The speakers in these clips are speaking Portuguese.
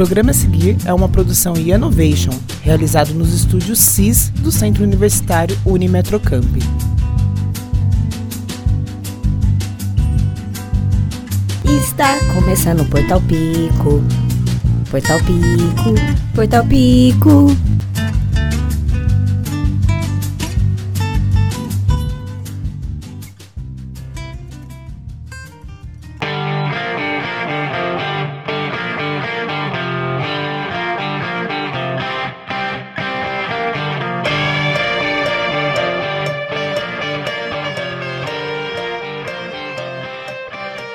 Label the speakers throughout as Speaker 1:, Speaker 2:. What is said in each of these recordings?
Speaker 1: programa a seguir é uma produção Innovation, realizado nos estúdios CIS do Centro Universitário Unimetrocamp.
Speaker 2: Está começando o Portal Pico. Portal Pico, Portal Pico.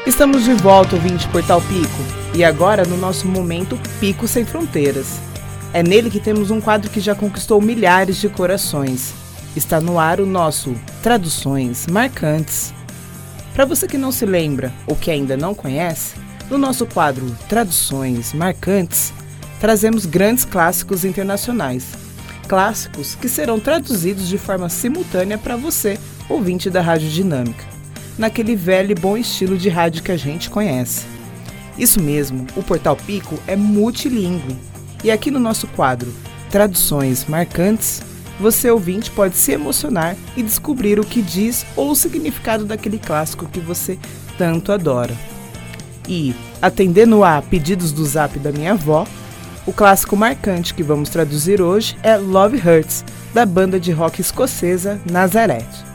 Speaker 1: Estamos de volta, ouvinte Portal Pico, e agora no nosso momento Pico Sem Fronteiras. É nele que temos um quadro que já conquistou milhares de corações. Está no ar o nosso Traduções Marcantes. Para você que não se lembra ou que ainda não conhece, no nosso quadro Traduções Marcantes, trazemos grandes clássicos internacionais. Clássicos que serão traduzidos de forma simultânea para você, ouvinte da Rádio Dinâmica naquele velho e bom estilo de rádio que a gente conhece. Isso mesmo, o Portal Pico é multilingüe. E aqui no nosso quadro Traduções Marcantes, você ouvinte pode se emocionar e descobrir o que diz ou o significado daquele clássico que você tanto adora. E, atendendo a pedidos do zap da minha avó, o clássico marcante que vamos traduzir hoje é Love Hurts, da banda de rock escocesa Nazareth.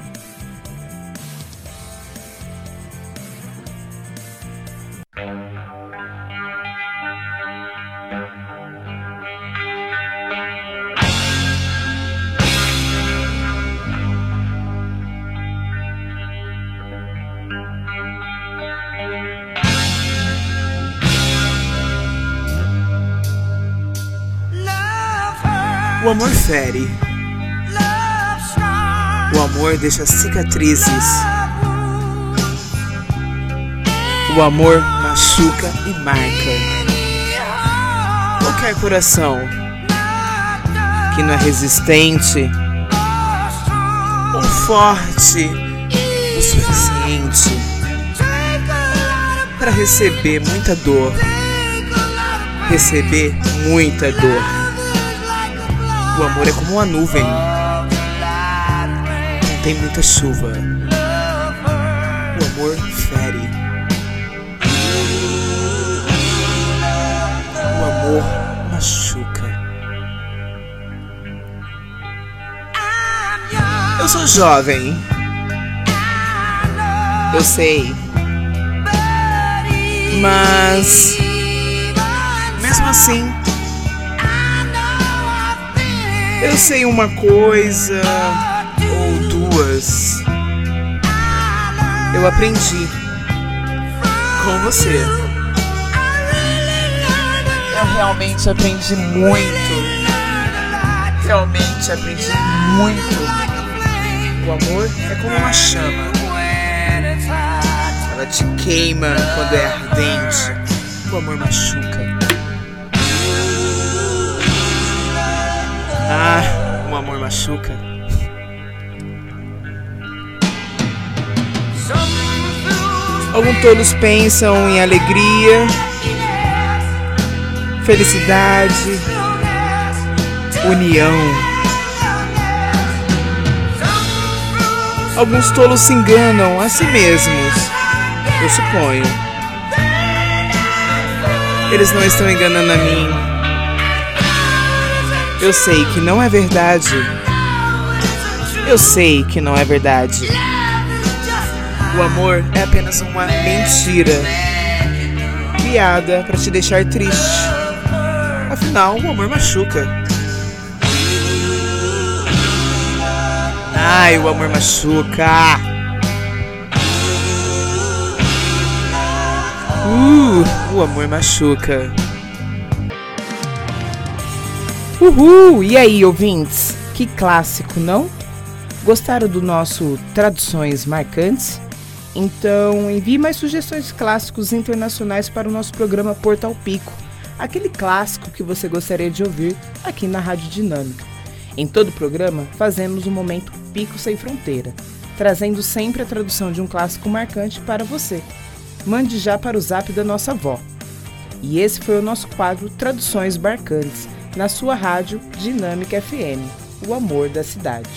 Speaker 3: O amor fere. O amor deixa cicatrizes. O amor machuca e marca. Qualquer coração que não é resistente ou forte o suficiente para receber muita dor, receber muita dor. O amor é como uma nuvem. Não tem muita chuva. O amor fere. O amor machuca. Eu sou jovem. Eu sei. Mas. Mesmo assim. Eu sei uma coisa ou duas. Eu aprendi com você. Eu realmente aprendi muito. Realmente aprendi muito. O amor é como uma chama. Ela te queima quando é ardente. O amor machuca. Machuca. Alguns tolos pensam em alegria, felicidade, união. Alguns tolos se enganam a si mesmos, eu suponho. Eles não estão enganando a mim. Eu sei que não é verdade. Eu sei que não é verdade. O amor é apenas uma mentira criada para te deixar triste. Afinal, o amor machuca. Ai, o amor machuca. Uh, o amor machuca.
Speaker 1: Uhul! E aí, ouvintes? Que clássico, não? Gostaram do nosso Traduções Marcantes? Então envie mais sugestões de clássicos internacionais para o nosso programa Portal Pico, aquele clássico que você gostaria de ouvir aqui na Rádio Dinâmica. Em todo o programa, fazemos o momento Pico Sem Fronteira, trazendo sempre a tradução de um clássico marcante para você. Mande já para o zap da nossa avó E esse foi o nosso quadro Traduções Barcantes, na sua rádio Dinâmica FM, o amor da cidade.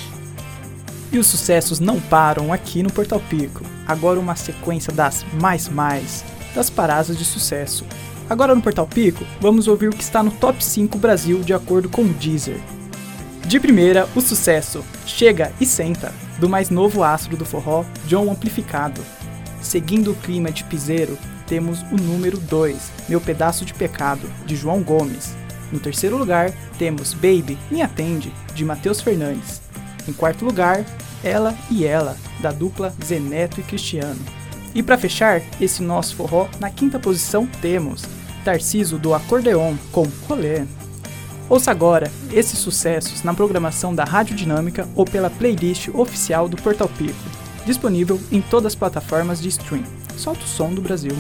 Speaker 4: E os sucessos não param aqui no Portal Pico. Agora uma sequência das mais mais, das paradas de sucesso. Agora no Portal Pico, vamos ouvir o que está no Top 5 Brasil de acordo com o Deezer. De primeira, o sucesso Chega e Senta, do mais novo astro do forró, John Amplificado. Seguindo o clima de piseiro, temos o número 2, Meu Pedaço de Pecado, de João Gomes. No terceiro lugar, temos Baby, Me Atende, de Matheus Fernandes. Em quarto lugar, Ela e Ela, da dupla Zeneto e Cristiano. E para fechar esse nosso forró, na quinta posição temos Tarciso do Acordeon com Rolê. Ouça agora esses sucessos na programação da Rádio Dinâmica ou pela playlist oficial do Portal Pico, disponível em todas as plataformas de stream. Solta o som do Brasil.